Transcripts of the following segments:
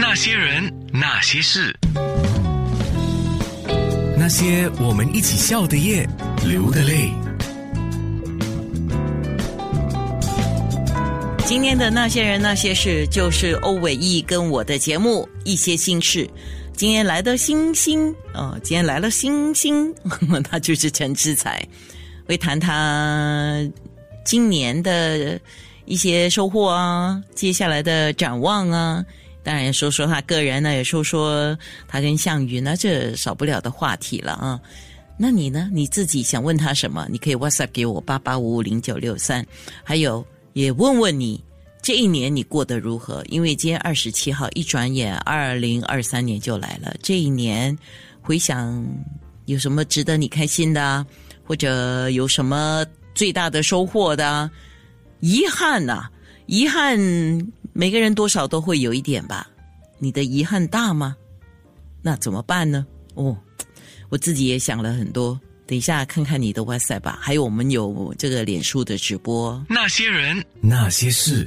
那些人，那些事，那些我们一起笑的夜，流的泪。今天的那些人那些事，就是欧伟毅跟我的节目一些心事。今天来的星星哦，今天来了星星，他就是陈志才，会谈他今年的一些收获啊，接下来的展望啊。当然说说他个人呢，也说说他跟项羽呢，这少不了的话题了啊。那你呢？你自己想问他什么？你可以 WhatsApp 给我八八五五零九六三，还有也问问你这一年你过得如何？因为今天二十七号，一转眼二零二三年就来了。这一年回想有什么值得你开心的，或者有什么最大的收获的？遗憾呐，遗憾。每个人多少都会有一点吧，你的遗憾大吗？那怎么办呢？哦，我自己也想了很多。等一下看看你的 WhatsApp 吧，还有我们有这个脸书的直播。那些人，那些事。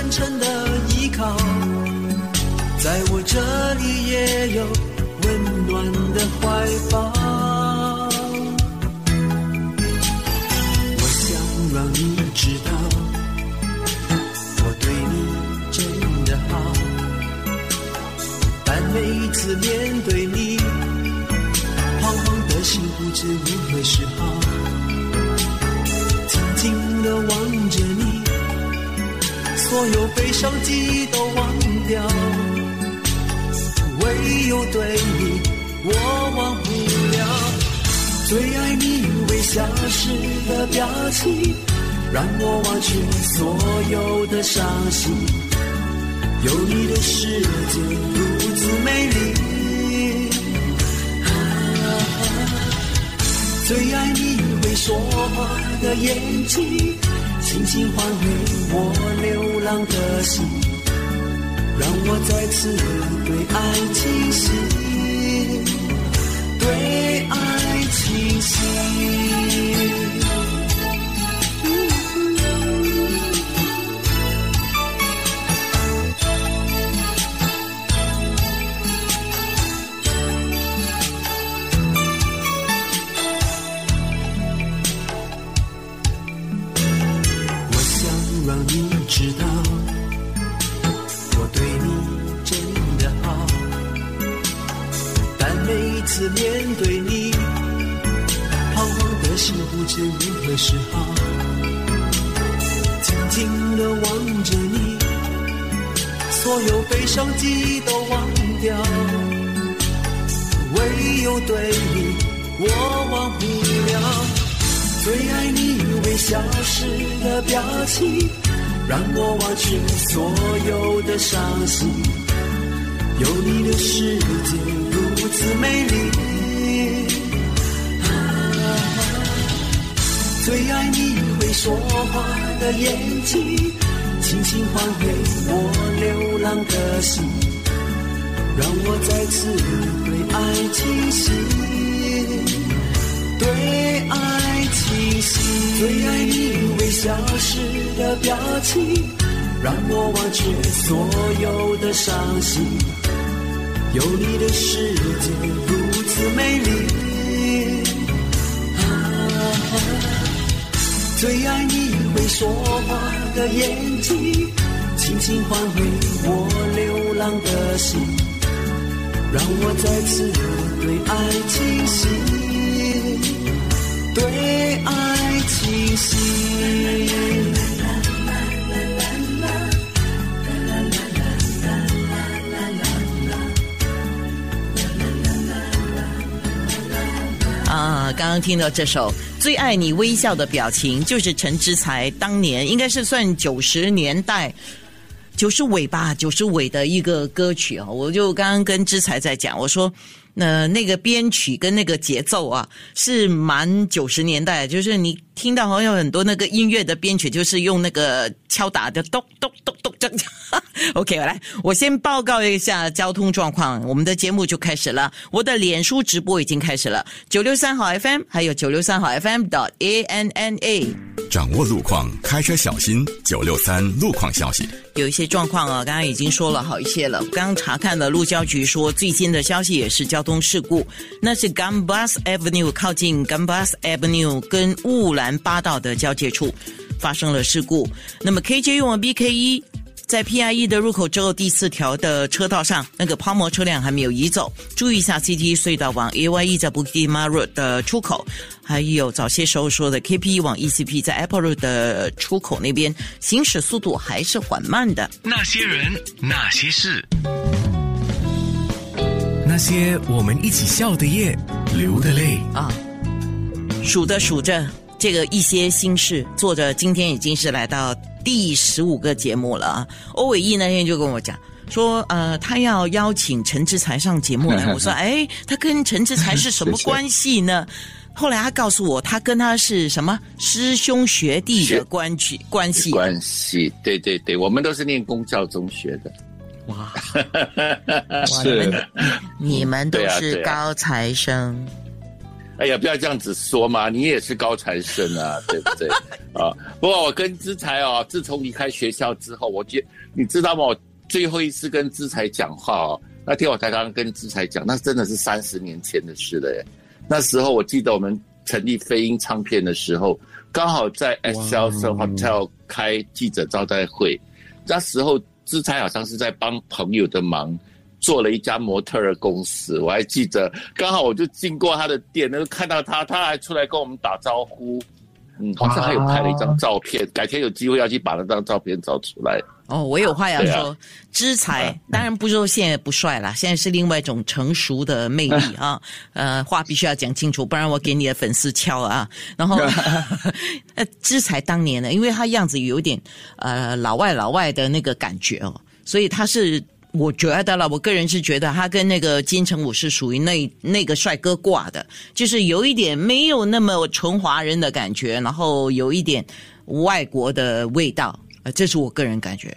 真诚的依靠在我这里也有温暖的怀抱我想让你知道我对你真的好但每一次面所有悲伤记忆都忘掉唯有对你我忘不了最爱你微笑时的表情让我忘却所有的伤心。有你的世界如此美丽最爱你会说话的眼睛轻轻还给我的心让我再次对爱倾心对爱倾心时候静静的望着你所有悲伤记忆都忘掉唯有对你我忘不了。最爱你微笑时的表情让我忘却所有的伤心。有你的世界如此美丽最爱你会说话的眼睛，轻轻还给我流浪的心，让我再次对爱倾心，对爱倾心。最爱你会消失的表情，让我忘却所有的伤心，有你的世界如此美丽。最爱你会说话的眼睛轻轻唤回我流浪的心。让我再次对爱倾心对爱倾心刚听到这首《最爱你微笑的表情》，就是陈之才当年应该是算九十年代。九十尾吧，九十尾的一个歌曲啊，我就刚刚跟之才在讲，我说。那那个编曲跟那个节奏啊，是蛮九十年代，就是你听到好像很多那个音乐的编曲，就是用那个敲打的咚咚咚咚这样。OK，我来，我先报告一下交通状况，我们的节目就开始了。我的脸书直播已经开始了，九六三号 FM，还有九六三号 FM 的 ANNA。掌握路况，开车小心。九六三路况消息，有一些状况啊，刚刚已经说了好一些了。刚刚查看了路交局说最新的消息也是交。交通事故，那是 Gambas Avenue 靠近 Gambas Avenue 跟雾兰八道的交界处发生了事故。那么 KJ 用了 BK 一。在 PIE 的入口之后，第四条的车道上，那个抛锚车辆还没有移走。注意一下 CT 隧道往 AYE 在 Bukit Marut 的出口，还有早些时候说的 KP 往 ECP 在 Apple Road 的出口那边，行驶速度还是缓慢的。那些人，那些事。那些我们一起笑的夜，流的泪啊，数着数着，这个一些心事，作者今天已经是来到第十五个节目了啊。欧伟毅那天就跟我讲说，呃，他要邀请陈志才上节目来。我说，哎，他跟陈志才是什么关系呢？后来他告诉我，他跟他是什么师兄学弟的关系 关系关系。对对对，我们都是念公教中学的。哇，是你们都是高材生。哎呀，不要这样子说嘛，你也是高材生啊，对不对？啊，不过我跟资才哦，自从离开学校之后，我觉你知道吗？我最后一次跟资才讲话哦，那天我才刚刚跟资才讲，那真的是三十年前的事了耶。那时候我记得我们成立飞鹰唱片的时候，刚好在 S L Hotel 开记者招待会，那时候。资才好像是在帮朋友的忙，做了一家模特儿公司。我还记得，刚好我就经过他的店，那就看到他，他还出来跟我们打招呼。嗯，好像还有拍了一张照片，改天有机会要去把那张照片找出来。哦，我有话要说，知才当然不说现在不帅了，现在是另外一种成熟的魅力 啊。呃，话必须要讲清楚，不然我给你的粉丝敲啊。然后，呃，知才当年呢，因为他样子有点呃老外老外的那个感觉哦，所以他是。我觉得了，我个人是觉得他跟那个金城武是属于那那个帅哥挂的，就是有一点没有那么纯华人的感觉，然后有一点外国的味道，呃，这是我个人感觉，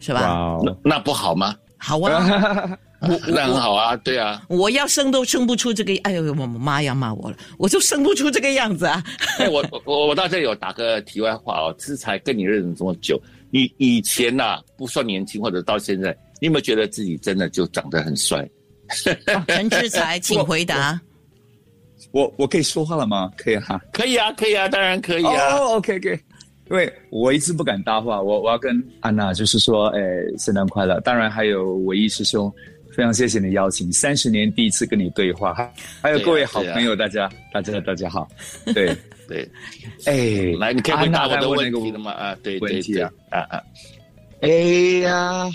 是吧？那那不好吗？好啊，那很好啊，对啊。我要生都生不出这个，哎呦，我妈要骂我了，我就生不出这个样子啊。哎，我我我到这里有打个题外话哦，这才跟你认识这么久，你以前呐不算年轻，或者到现在。你有没有觉得自己真的就长得很帅？陈志才，请回答。我我可以说话了吗？可以哈，可以啊，可以啊，当然可以啊。哦，OK，OK。因为我一直不敢搭话，我我要跟安娜就是说，哎，圣诞快乐。当然还有唯一师兄，非常谢谢你邀请，三十年第一次跟你对话，还有各位好朋友，大家大家大家好。对 对，哎，来，你可以回答我的问题了吗？啊，对对对，啊啊，哎呀。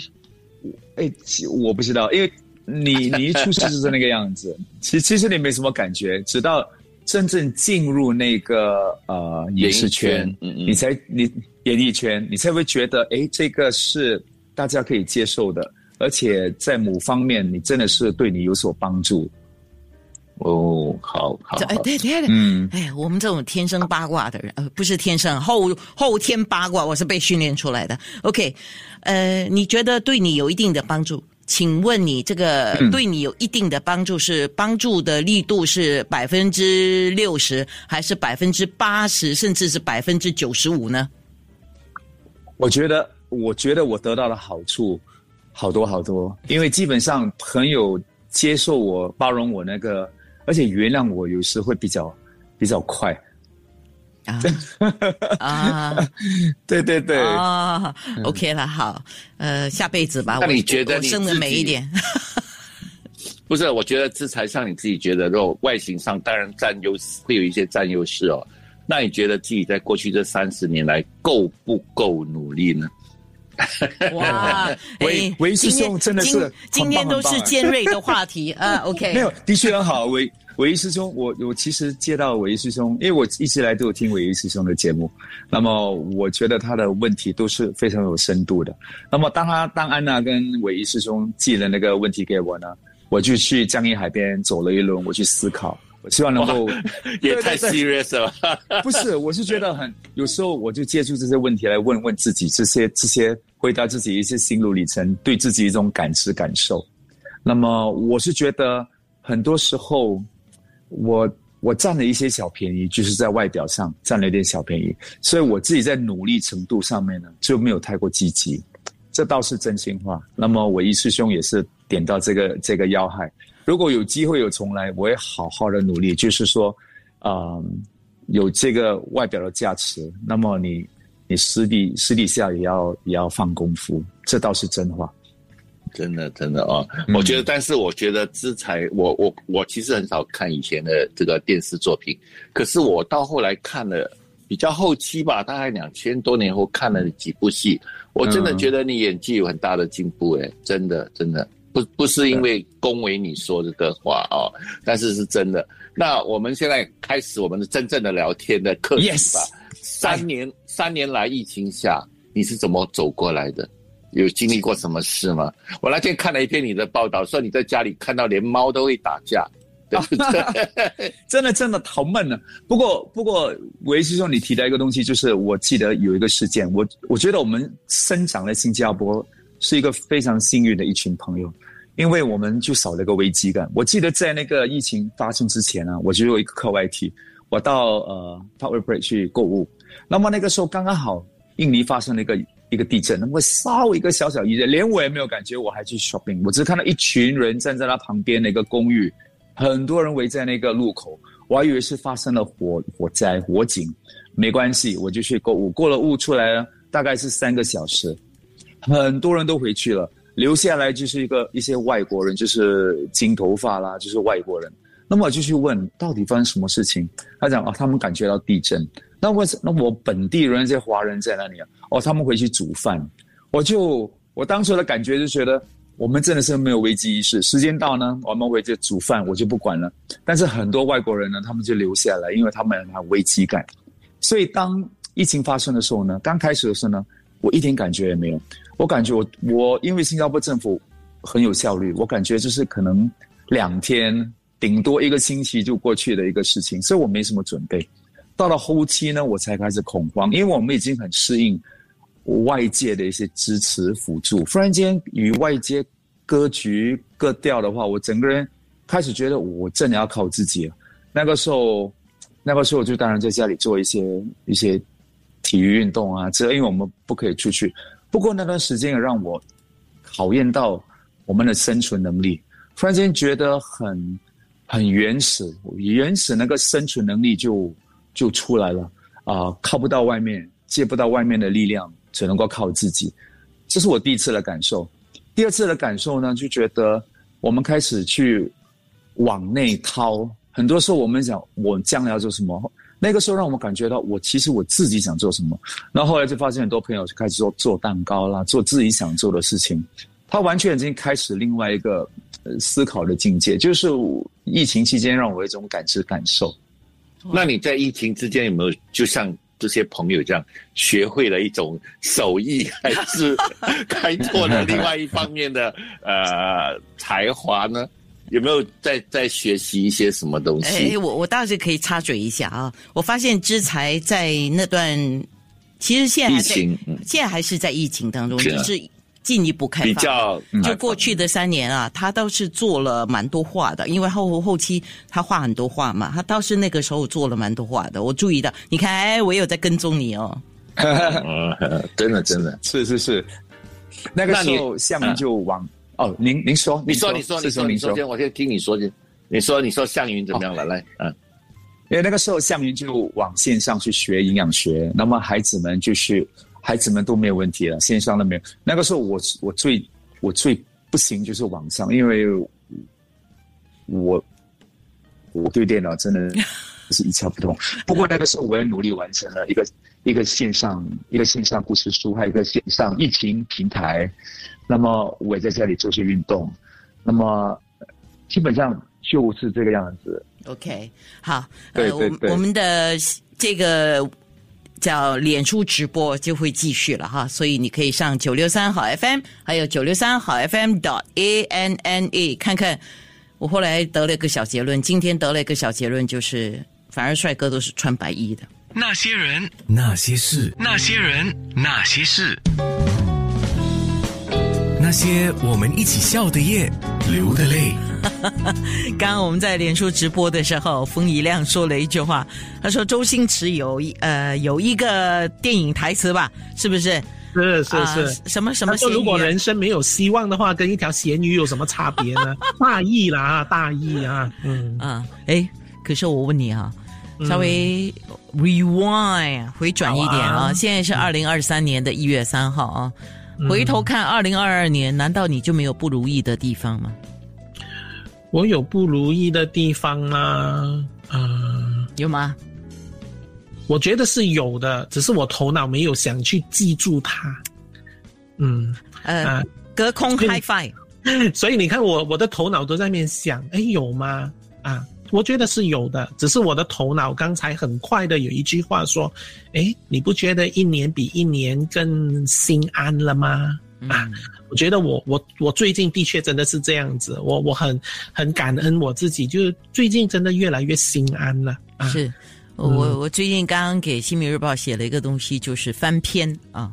哎，我不知道，因为你 你一出世就是那个样子，其其实你没什么感觉，直到真正进入那个呃影视圈，你才你演艺圈，你才会觉得，哎，这个是大家可以接受的，而且在某方面你真的是对你有所帮助。哦，好好，哎，对对对，嗯，哎，我们这种天生八卦的人，呃，不是天生后后天八卦，我是被训练出来的。OK，呃，你觉得对你有一定的帮助？请问你这个对你有一定的帮助，是帮助的力度是百分之六十，还是百分之八十，甚至是百分之九十五呢？我觉得，我觉得我得到的好处好多好多，因为基本上朋友接受我、包容我那个。而且原谅我有时会比较比较快啊 啊，对对对啊，OK 了，好，呃，下辈子吧，那你觉得你生的美一点？不是，我觉得这才像你自己觉得，如果外形上当然占优势，会有一些占优势哦。那你觉得自己在过去这三十年来够不够努力呢？哇，韦哎韦师兄真的是今天都是尖锐的话题啊。OK，没有，的确很好。韦韦一师兄，我我其实接到韦一师兄，因为我一直以来都有听韦一师兄的节目，那么我觉得他的问题都是非常有深度的。那么当他当安娜跟韦一师兄寄了那个问题给我呢，我就去江阴海边走了一轮，我去思考，我希望能够也太 serious 了吧？不是，我是觉得很有时候我就借助这些问题来问问自己，这些这些回答自己一些心路历程，对自己一种感知感受。那么我是觉得很多时候我我占了一些小便宜，就是在外表上占了一点小便宜，所以我自己在努力程度上面呢就没有太过积极，这倒是真心话。那么我一师兄也是点到这个这个要害，如果有机会有重来，我会好好的努力，就是说，嗯、有这个外表的价值，那么你你私底私底下也要也要放功夫，这倒是真话。真的，真的哦，嗯。我觉得，但是我觉得资财，我我我其实很少看以前的这个电视作品，可是我到后来看了比较后期吧，大概两千多年后看了几部戏，我真的嗯。觉得你演技有很大的进步，诶，真的真的不不是因为恭维你说这个话哦，但是是真的。那我们现在开始我们的真正的聊天的课题 Yes 吧。三年三年来疫情下，你是怎么走过来的？有经历过什么事吗？我那天看了一篇你的报道，说你在家里看到连猫都会打架，对不对？真的真的好闷啊。不过不过，韦师兄你提到一个东西，就是我记得有一个事件，我我觉得我们生长在新加坡是一个非常幸运的一群朋友，因为我们就少了一个危机感。我记得在那个疫情发生之前啊，我就有一个课外题，我到呃 Power Break 去购物，那么那个时候刚刚好印尼发生了一个。一个地震，那么稍微一个小小余震，连我也没有感觉，我还去 shopping，我只是看到一群人站在他旁边的一个公寓，很多人围在那个路口，我还以为是发生了火火灾火警，没关系，我就去购物。过了雾出来了，大概是三个小时，很多人都回去了，留下来就是一个一些外国人，就是金头发啦，就是外国人。那么我就去问，到底发生什么事情？他讲啊，他们感觉到地震。那我那我本地人这些华人在哪里啊？哦，他们回去煮饭。我就我当时的感觉就觉得，我们真的是没有危机意识。时间到呢，我们回去煮饭，我就不管了。但是很多外国人呢，他们就留下来，因为他们有危机感。所以当疫情发生的时候呢，刚开始的时候呢，我一点感觉也没有。我感觉我我因为新加坡政府很有效率，我感觉就是可能两天，顶多一个星期就过去的一个事情，所以我没什么准备。到了后期呢，我才开始恐慌，因为我们已经很适应外界的一些支持辅助，忽然间与外界割局割掉的话，我整个人开始觉得我真的要靠自己了。那个时候，那个时候我就当然在家里做一些一些体育运动啊，这因为我们不可以出去。不过那段时间也让我考验到我们的生存能力，突然间觉得很很原始，原始那个生存能力就就出来了啊、靠不到外面，借不到外面的力量，只能够靠自己。这是我第一次的感受。第二次的感受呢，就觉得我们开始去往内掏。很多时候我们讲我将来要做什么，那个时候让我们感觉到我其实我自己想做什么。然后后来就发现很多朋友就开始做做蛋糕啦，做自己想做的事情。他完全已经开始另外一个思考的境界，就是疫情期间让我有一种感知感受。那你在疫情之间有没有就像这些朋友这样，学会了一种手艺，还是开拓了另外一方面的呃才华呢？有没有在在学习一些什么东西？哎，我我倒是可以插嘴一下啊！我发现之才在那段，其实现在还在疫情嗯现在还是在疫情当中，是啊就是进一步开放。比较就过去的三年啊，他倒是做了蛮多画的，因为后后期他画很多画嘛，他倒是那个时候做了蛮多画的。我注意到，你看，哎，我有在跟踪你哦。呃，真的真的，是是是，那个时候项云就往、哦，您您说，你说你说你说你说先，我先听你说先。你说你说向云怎么样了？来，嗯，因为那个时候项云就往线上去学营养学，那么孩子们就是孩子们都没有问题了，线上都没有。那个时候我我最我最不行就是网上，因为我我对电脑真的是一窍不通。不过那个时候我也努力完成了一个一个线上一个线上故事书，还有一个线上疫情平台。那么我也在家里做些运动。那么基本上就是这个样子。OK，好，对呃，我对对我们的这个叫脸书直播就会继续了哈，所以你可以上九六三好 FM，还有九六三好 FM dot a n n e 看看。我后来得了一个小结论，今天得了一个小结论，就是反而帅哥都是穿白衣的。那些人，那些事，那些人，那些事，那些我们一起笑的夜，流的泪。刚刚我们在脸书直播的时候，风一亮说了一句话，他说周星驰有一呃有一个电影台词吧，是不是？是是啊是。什么什么他说：“咸鱼啊？如果人生没有希望的话，跟一条咸鱼有什么差别呢？大意啦，啊，大意啊，嗯，啊，哎，可是我问你啊，稍微 rewind 回转一点啊，现在是二零二三年的一月三号啊，回头看二零二二年，难道你就没有不如意的地方吗？我有不如意的地方吗？嗯、有吗？我觉得是有的，只是我头脑没有想去记住它。嗯，呃，啊隔空 high five，所以你看我我的头脑都在那边想，哎，有吗？啊，我觉得是有的，只是我的头脑刚才很快的有一句话说，哎，你不觉得一年比一年更心安了吗？啊，我觉得我我我最近的确真的是这样子，我我很很感恩我自己，就是最近真的越来越心安了啊。是。我我最近刚刚给《新民日报》写了一个东西，就是翻篇啊，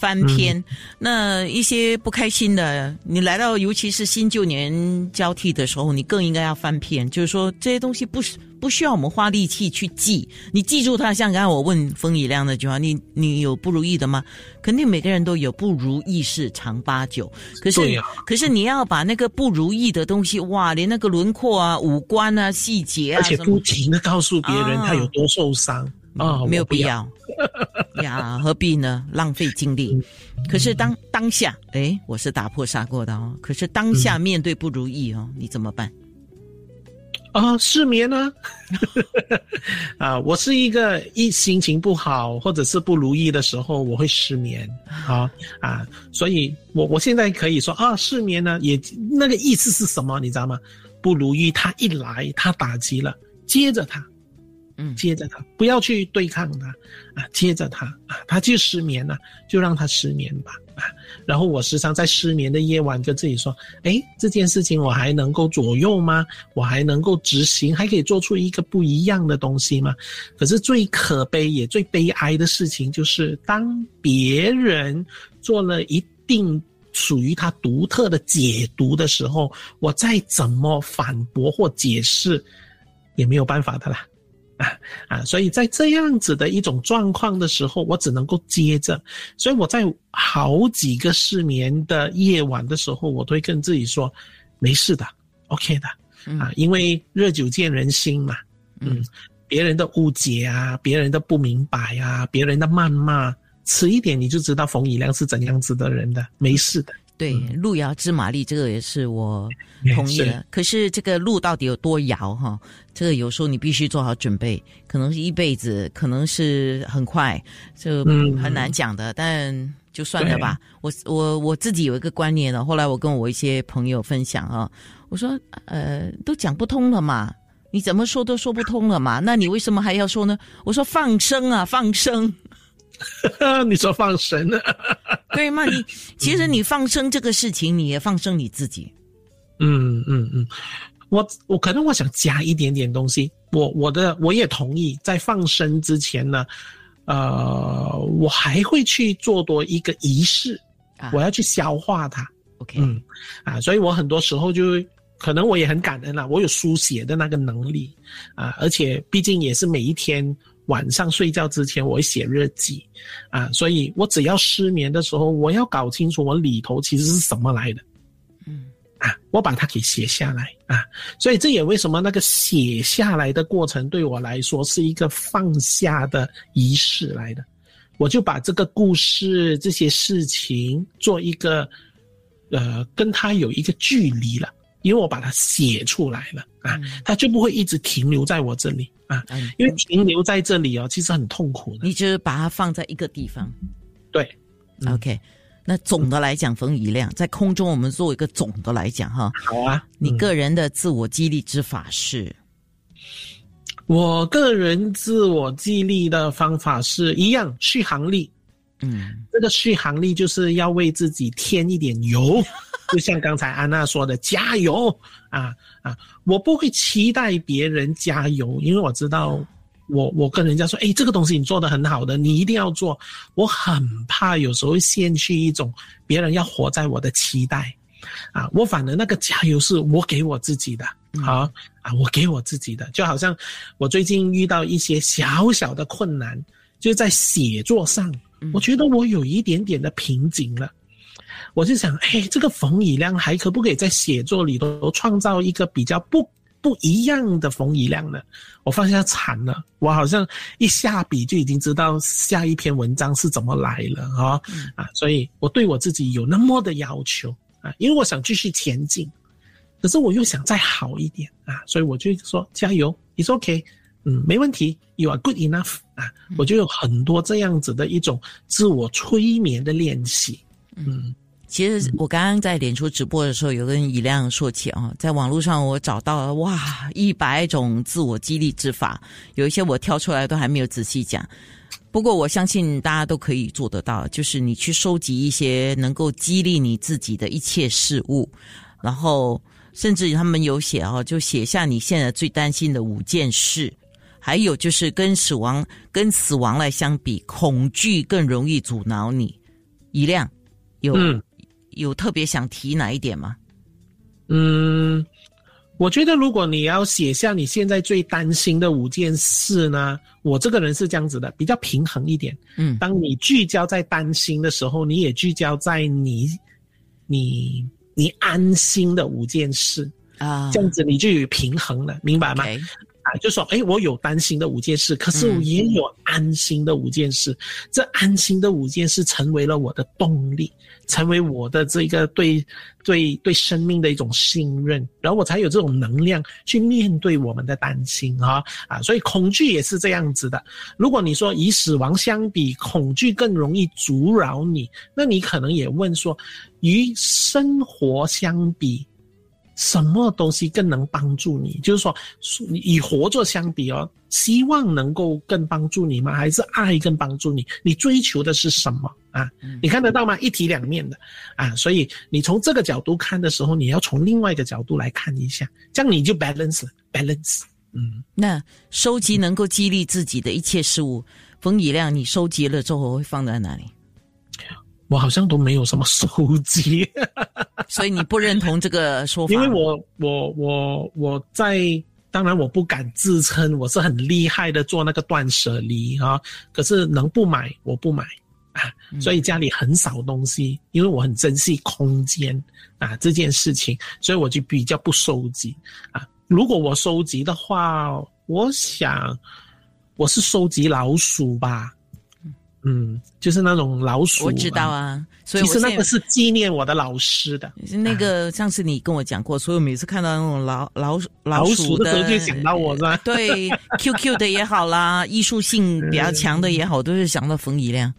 翻篇。那一些不开心的，你来到尤其是新旧年交替的时候，你更应该要翻篇。就是说这些东西不是不需要我们花力气去记，你记住它。像刚才我问风一亮那句话，你你有不如意的吗？肯定每个人都有不如意事常八九。可是、对呀可是你要把那个不如意的东西，哇，连那个轮廓啊、五官啊、细节啊，而且不停的告诉别人啊他有多受伤啊，没有必要呀，何必呢？浪费精力。可是当当下，哎，我是打破砂锅的哦。可是当下面对不如意哦，你怎么办？啊，失眠呢、啊？我是一个一心情不好或者是不如意的时候，我会失眠啊啊，所以我我现在可以说啊，失眠呢也那个意思是什么，你知道吗？不如意，它一来，它打击了，接着它，接着他，不要去对抗他啊，接着他啊，他就失眠了，就让他失眠吧啊。然后我时常在失眠的夜晚跟自己说，哎，这件事情我还能够左右吗？我还能够执行，还可以做出一个不一样的东西吗？可是最可悲也最悲哀的事情就是，当别人做了一定属于他独特的解读的时候，我再怎么反驳或解释，也没有办法的啦。啊啊！所以在这样子的一种状况的时候，我只能够接着。所以我在好几个失眠的夜晚的时候，我都会跟自己说：没事的，OK 的啊，因为热久见人心嘛。嗯，别人的误解啊，别人的不明白啊，别人的谩骂，迟一点你就知道冯以亮是怎样子的人的，没事的。对，路遥知马力，这个也是我同意 是的。可是这个路到底有多遥哈？这个有时候你必须做好准备，可能是一辈子，可能是很快，这嗯很难讲的。但就算了吧。我我我自己有一个观念呢，后来我跟我一些朋友分享啊，我说呃，都讲不通了嘛。你怎么说都说不通了嘛？那你为什么还要说呢？我说放生啊，放生。你说放生呢？对吗？你其实你放生这个事情，你也放生你自己。嗯嗯嗯，我我可能我想加一点点东西。我我的我也同意，在放生之前呢，呃，我还会去做多一个仪式，啊我要去消化它。OK，嗯啊，所以我很多时候就可能我也很感恩啦，我有书写的那个能力啊，而且毕竟也是每一天晚上睡觉之前我会写日记啊，所以我只要失眠的时候，我要搞清楚我里头其实是什么来的。嗯啊，我把它给写下来啊，所以这也为什么那个写下来的过程对我来说是一个放下的仪式来的。我就把这个故事、这些事情做一个，呃，跟他有一个距离了因为我把它写出来了啊，它就不会一直停留在我这里啊，嗯因为停留在这里哦，其实很痛苦的。你就是把它放在一个地方。对，嗯 OK，那总的来讲，冯宇亮在空中，我们做一个总的来讲哈，好啊，你嗯个人的自我激励之法是，我个人自我激励的方法是一样，续航力。嗯这个续航力就是要为自己添一点油，就像刚才安娜说的，加油啊啊！我不会期待别人加油，因为我知道我我跟人家说，哎，这个东西你做的很好的，你一定要做。我很怕有时候陷去一种别人要活在我的期待啊，我反而那个加油是我给我自己的。好啊，我给我自己的，就好像我最近遇到一些小小的困难，就是在写作上，我觉得我有一点点的瓶颈了。我就想，哎，这个冯以亮还可不可以在写作里头创造一个比较不不一样的冯以亮呢？我发现惨了，我好像一下笔就已经知道下一篇文章是怎么来了啊、啊！所以我对我自己有那么的要求啊，因为我想继续前进。可是我又想再好一点啊，所以我就说加油，It's OK，嗯，没问题，You are good enough 啊，我就有很多这样子的一种自我催眠的练习，嗯。其实我刚刚在脸书直播的时候，有跟以亮说起啊，在网络上我找到了哇一百种自我激励之法，有一些我挑出来都还没有仔细讲。不过我相信大家都可以做得到，就是你去收集一些能够激励你自己的一切事物，然后甚至他们有写哦，就写下你现在最担心的五件事，还有就是跟死亡跟死亡来相比，恐惧更容易阻挠你。一亮有、嗯有特别想提哪一点吗？嗯，我觉得如果你要写下你现在最担心的五件事呢，我这个人是这样子的，比较平衡一点。嗯当你聚焦在担心的时候，你也聚焦在你你你安心的五件事，啊这样子你就有平衡了，明白吗啊，就说，哎，我有担心的五件事，可是我也有安心的五件事。这安心的五件事成为了我的动力，成为我的这个对对对生命的一种信任，然后我才有这种能量去面对我们的担心啊啊！所以恐惧也是这样子的。如果你说以死亡相比，恐惧更容易阻扰你，那你可能也问说，与生活相比，什么东西更能帮助你？就是说，你以活着相比哦，希望能够更帮助你吗？还是爱更帮助你？你追求的是什么啊？你看得到吗？一体两面的啊，所以你从这个角度看的时候，你要从另外一个角度来看一下，这样你就 balance 了 balance。嗯，那收集能够激励自己的一切事物，冯以亮，你收集了之后会放在哪里？我好像都没有什么收集。所以你不认同这个说法？因为我我我我在，当然我不敢自称我是很厉害的做那个断舍离啊，可是能不买我不买啊，所以家里很少东西，因为我很珍惜空间啊这件事情，所以我就比较不收集啊。如果我收集的话，我想我是收集老鼠吧。嗯，就是那种老鼠，我知道啊，所以其实那个是纪念我的老师的。那个上次你跟我讲过，所以我每次看到那种老老老鼠鼠的时候就想到我是吧？对，QQ 的也好啦，艺术性比较强的也好，都是想到冯以亮。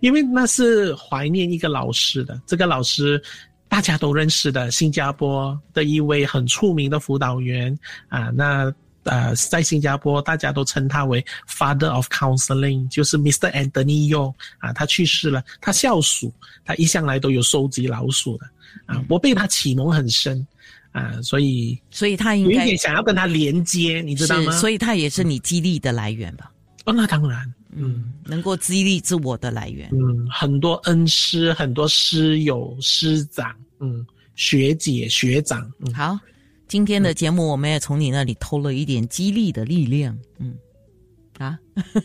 因为那是怀念一个老师的，这个老师大家都认识的，新加坡的一位很出名的辅导员啊，那。呃，在新加坡，大家都称他为 Father of Counseling，就是 Mr. Anthony Yo 啊，他去世了。他笑鼠，他一向来都有收集老鼠的啊，我被他启蒙很深啊，所以所以他应该有一点想要跟他连接，你知道吗？所以他也是你激励的来源吧？哦，那当然，嗯，能够激励自我的来源。嗯，很多恩师，很多师友、师长，嗯，学姐、学长，嗯，好，今天的节目我们也从你那里偷了一点激励的力量。嗯，啊，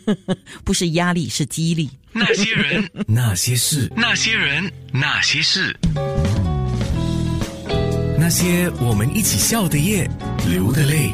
不是压力，是激励。那些人，那些事，那些人，那些事，那些我们一起笑的夜，流的泪。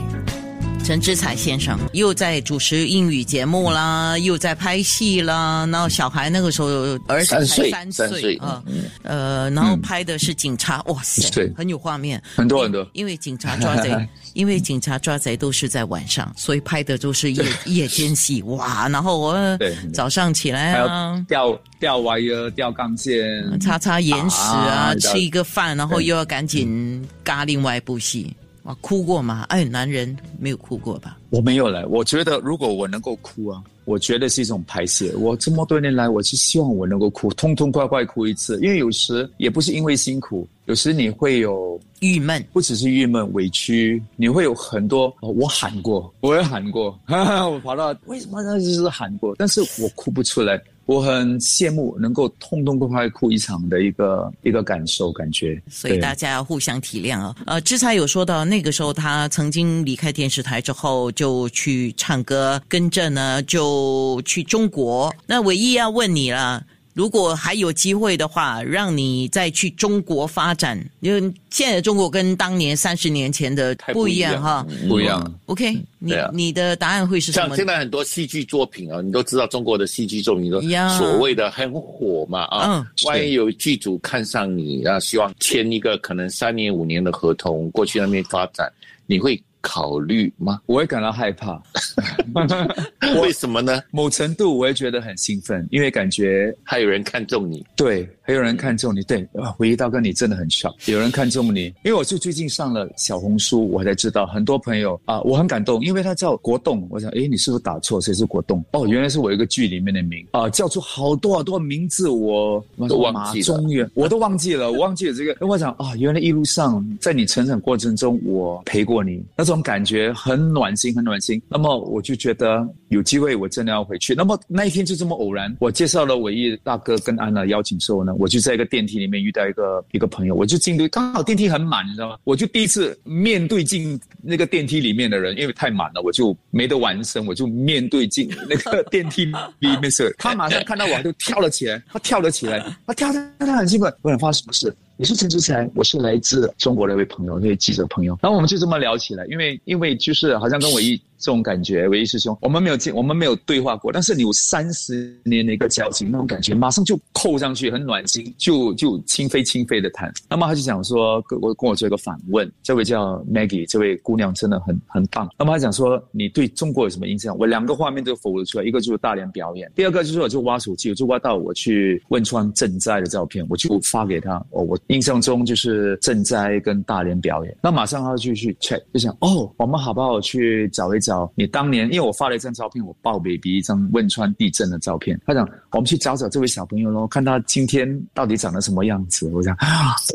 陈志才先生又在主持英语节目啦，又在拍戏啦。然后小孩那个时候儿子才三岁三三岁啊，嗯呃，然后拍的是警察，哇塞，很有画面，很多很多因为警察抓贼，因为警察抓贼都是在晚上，所以拍的都是夜 夜间戏，哇！然后我对早上起来还啊要。吊吊 wire、吊钢线，擦擦眼屎啊，啊吃一个饭，然后又要赶紧嘎另外一部戏。哇，哭过吗？哎，男人没有哭过吧？我没有了。我觉得如果我能够哭啊，我觉得是一种排泄。我这么多年来，我是希望我能够哭，痛痛快快哭一次。因为有时也不是因为辛苦，有时你会有郁闷，不只是郁闷、委屈，你会有很多。哦、我喊过，我也喊过，哈哈，我跑到为什么那就是喊过，但是我哭不出来。我很羡慕能够痛痛快快哭一场的一个一个感受感觉，所以大家要互相体谅啊。呃，之才有说到，那个时候他曾经离开电视台之后，就去唱歌，跟着呢就去中国。那唯一要问你了。如果还有机会的话，让你再去中国发展，因为现在的中国跟当年三十年前的不一样样哈。嗯不一样。OK，你啊你的答案会是什么？像现在很多戏剧作品啊，你都知道中国的戏剧作品都呀所谓的很火嘛啊，嗯万一有剧组看上你啊，希望签一个可能三年五年的合同过去那边发展，你会考虑吗？我会感到害怕。为什么呢？某程度我会觉得很兴奋，因为感觉还有人看中你，对，还有人看中你，对啊，回忆大哥你真的很巧，有人看中你，因为我就最近上了小红书，我才知道很多朋友啊，我很感动，因为他叫国栋，我想，诶，你是不是打错？谁是国栋？哦，原来是我一个剧里面的名啊，叫出好多好多名字，我都忘记了中原，我都忘记了，我忘记了这个。我想啊，原来一路上在你成长过程中，我陪过你，那种感觉很暖心，很暖心。那么我就觉得有机会我真的要回去。那么那一天就这么偶然，我介绍了伟毅大哥跟安娜邀请之后呢，我就在一个电梯里面遇到一个一个朋友，我就进对，刚好电梯很满，你知道吗？我就第一次面对进那个电梯里面的人，因为太满了，我就没得完声，我就面对进那个电梯里面是，他马上看到我就跳了起来，他跳了起来，他跳跳跳很兴奋，我想发生什么事？你是陈志才，我是来自中国的一位朋友，那位记者朋友。然后我们就这么聊起来，因为因为就是好像跟我一这种感觉，唯一师兄，我们没有见，我们没有对话过，但是你有三十年的一个交情，那种感觉马上就扣上去，很暖心，就就轻飞轻飞的谈。那么他就讲说，跟我跟我做一个反问，这位叫 Maggie，这位姑娘真的很很棒。那么他讲说，你对中国有什么印象？我两个画面都否了出来，一个就是大连表演，第二个就是我就挖手机，我就挖到我去汶川赈灾的照片，我就发给他。哦，我印象中就是赈灾跟大连表演。那马上他就去 check，就想哦，我们好不好去找一找你当年？因为我发了一张照片，我抱 baby 一张汶川地震的照片。他讲我们去找找这位小朋友咯，看他今天到底长得什么样子。我讲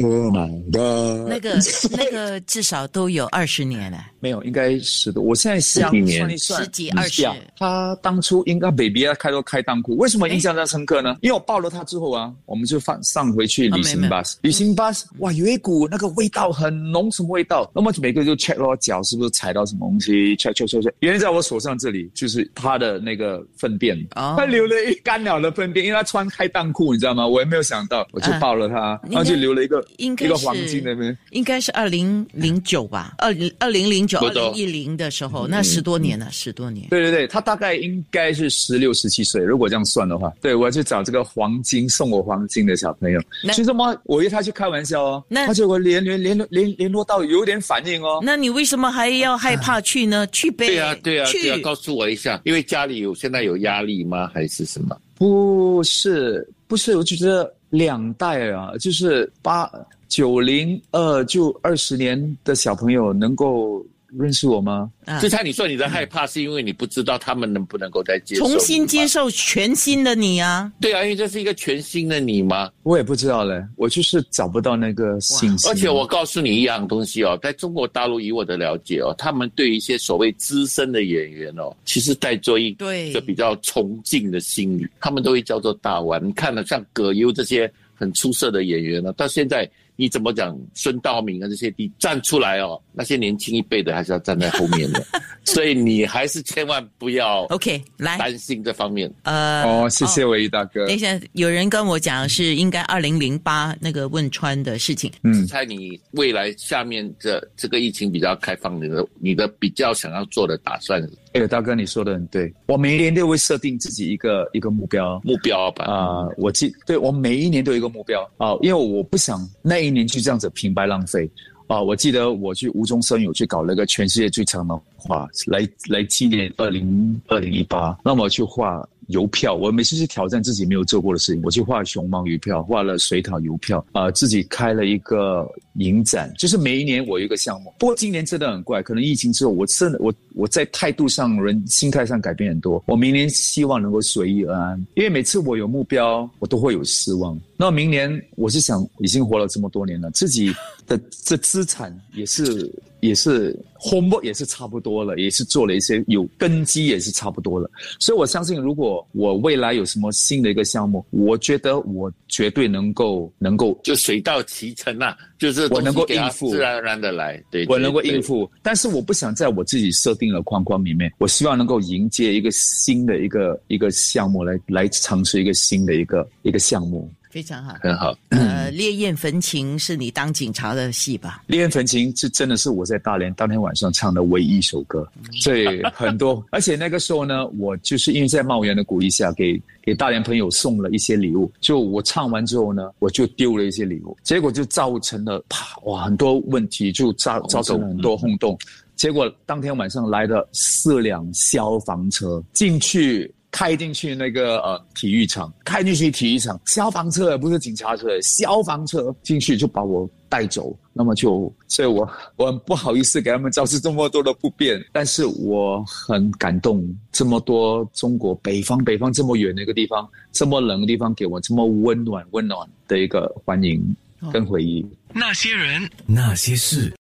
，Oh my god，那个 那个至少都有二十年了。没有，应该是的。我现在想十几年算一算，十几二十呀他当初应该 baby 要开都开当铺，为什么印象这么深刻呢？因为我抱了他之后啊，我们就放上回去旅行巴士，旅行巴士哇，有一股那个味道很浓，什么味道？那么每个就 check 咯，脚是不是踩到什么东西？check check check check，原来在我手上这里就是他的那个粪便，哦他留了一干鸟的粪便，因为他穿开裆裤，你知道吗？我也没有想到，我就啊抱了他，然后就留了一个应该一个黄金那边。应该是二零零九吧，二零二零零九、二零一零的时候，那十多年了，十多年。对对对，他大概应该是十六、十七岁，如果这样算的话，对我要去找这个黄金送我黄金的小朋友。其实嘛，我约他去开玩笑哦，那他结果联联联联联络到有点反应哦。那你为什么还要害怕去呢？去呗。对啊，对啊，对啊，告诉我一下，因为家里有现在有压力吗？还是什么？不是不是，我就觉得两代啊，就是八九零二就二十年的小朋友能够认识我吗？啊志才，你说你的害怕是因为你不知道他们能不能够再接受重新接。受全新的你啊！对啊，因为这是一个全新的你嘛。我也不知道嘞，我就是找不到那个信息。而且我告诉你一样东西哦，在中国大陆，以我的了解哦，他们对一些所谓资深的演员哦，其实带着一对个比较崇敬的心理，他们都会叫做大腕。你看了像葛优这些很出色的演员呢，到现在你怎么讲孙道明啊这些地站出来哦，那些年轻一辈的还是要站在后面的。所以你还是千万不要 OK，来，担心这方面。呃，哦，谢谢伟毅大哥等。一下，有人跟我讲是应该二零零八那个汶川的事情。嗯，猜你未来下面这这个疫情比较开放，你的你的比较想要做的打算哎，大哥，你说的很对。我每一年都会设定自己一个一个目标。目标吧？啊、我记对我每一年都有一个目标啊、因为我不想那一年就这样子平白浪费啊、我记得我去无中生有去搞了个全世界最长的画，来来纪念二零二零一八，那么去画邮票。我每次去挑战自己没有做过的事情，我去画熊猫邮票，画了水獭邮票，啊、自己开了一个影展，就是每一年我有一个项目。不过今年真的很怪，可能疫情之后，我真的我我在态度上、人心态上改变很多。我明年希望能够随遇而安，因为每次我有目标，我都会有失望。那明年我是想，已经活了这么多年了，自己的 这资产也是也是 homework 也是差不多了，也是做了一些有根基，也是差不多了。所以我相信，如果我未来有什么新的一个项目，我觉得我绝对能够能够就水到渠成啊，就是我能够应付自然而然的来。对，我能够应。付，但是我不想在我自己设定的框框里面，我希望能够迎接一个新的一个一个项目来来尝试一个新的一个一个项目。非常好。很好，呃，烈焰焚情是你当警察的戏吧？《烈焰焚情》是真的是我在大连当天晚上唱的唯一一首歌，所以很多，而且那个时候呢，我就是因为在茂源的鼓励下，给给大连朋友送了一些礼物。就我唱完之后呢，我就丢了一些礼物，结果就造成了啪哇很多问题，就造造成了很多轰动。结果当天晚上来了四辆消防车进去。开进去那个呃体育场，开进去体育场，消防车不是警察车，消防车进去就把我带走，那么就，所以我我很不好意思给他们造成这么多的不便，但是我很感动，这么多中国北方北方这么远的一个地方，这么冷的地方，给我这么温暖温暖的一个欢迎跟回忆。那些人，那些事。